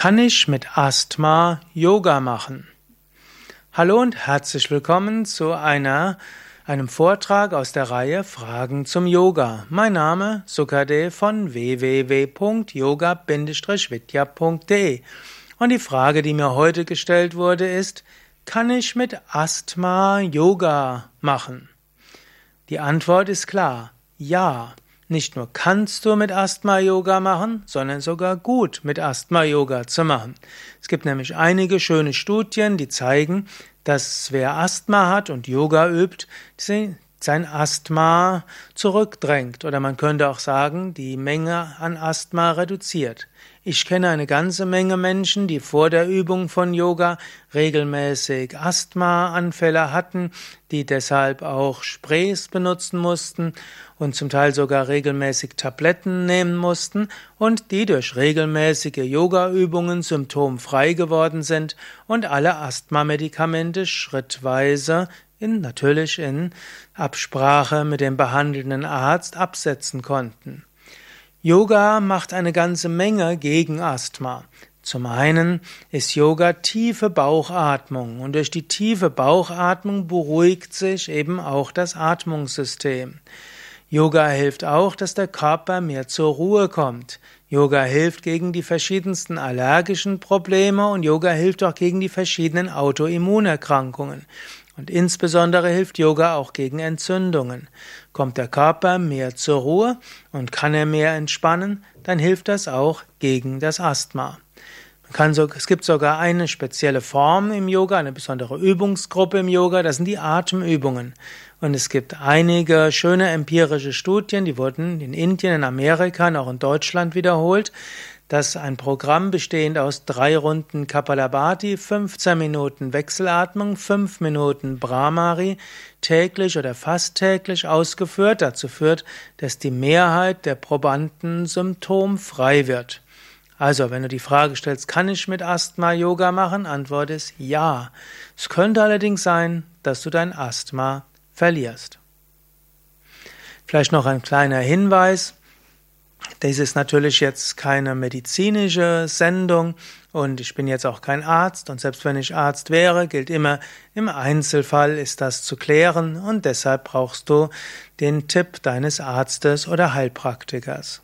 Kann ich mit Asthma Yoga machen? Hallo und herzlich willkommen zu einer, einem Vortrag aus der Reihe Fragen zum Yoga. Mein Name Sukade von www.yoga-vidya.de und die Frage, die mir heute gestellt wurde, ist, kann ich mit Asthma Yoga machen? Die Antwort ist klar, ja. Nicht nur kannst du mit Asthma-Yoga machen, sondern sogar gut mit Asthma-Yoga zu machen. Es gibt nämlich einige schöne Studien, die zeigen, dass wer Asthma hat und Yoga übt, sein Asthma zurückdrängt oder man könnte auch sagen, die Menge an Asthma reduziert. Ich kenne eine ganze Menge Menschen, die vor der Übung von Yoga regelmäßig Asthmaanfälle hatten, die deshalb auch Sprays benutzen mussten und zum Teil sogar regelmäßig Tabletten nehmen mussten und die durch regelmäßige Yogaübungen symptomfrei geworden sind und alle Asthma-Medikamente schrittweise in, natürlich in Absprache mit dem behandelnden Arzt absetzen konnten. Yoga macht eine ganze Menge gegen Asthma. Zum einen ist Yoga tiefe Bauchatmung und durch die tiefe Bauchatmung beruhigt sich eben auch das Atmungssystem. Yoga hilft auch, dass der Körper mehr zur Ruhe kommt. Yoga hilft gegen die verschiedensten allergischen Probleme und Yoga hilft auch gegen die verschiedenen Autoimmunerkrankungen. Und insbesondere hilft Yoga auch gegen Entzündungen. Kommt der Körper mehr zur Ruhe und kann er mehr entspannen, dann hilft das auch gegen das Asthma. So, es gibt sogar eine spezielle Form im Yoga, eine besondere Übungsgruppe im Yoga, das sind die Atemübungen. Und es gibt einige schöne empirische Studien, die wurden in Indien, in Amerika und auch in Deutschland wiederholt, dass ein Programm bestehend aus drei Runden Kapalabhati, 15 Minuten Wechselatmung, 5 Minuten Brahmari täglich oder fast täglich ausgeführt dazu führt, dass die Mehrheit der Probanden symptomfrei wird. Also, wenn du die Frage stellst, kann ich mit Asthma Yoga machen? Antwort ist ja. Es könnte allerdings sein, dass du dein Asthma verlierst. Vielleicht noch ein kleiner Hinweis. Das ist natürlich jetzt keine medizinische Sendung und ich bin jetzt auch kein Arzt und selbst wenn ich Arzt wäre, gilt immer, im Einzelfall ist das zu klären und deshalb brauchst du den Tipp deines Arztes oder Heilpraktikers.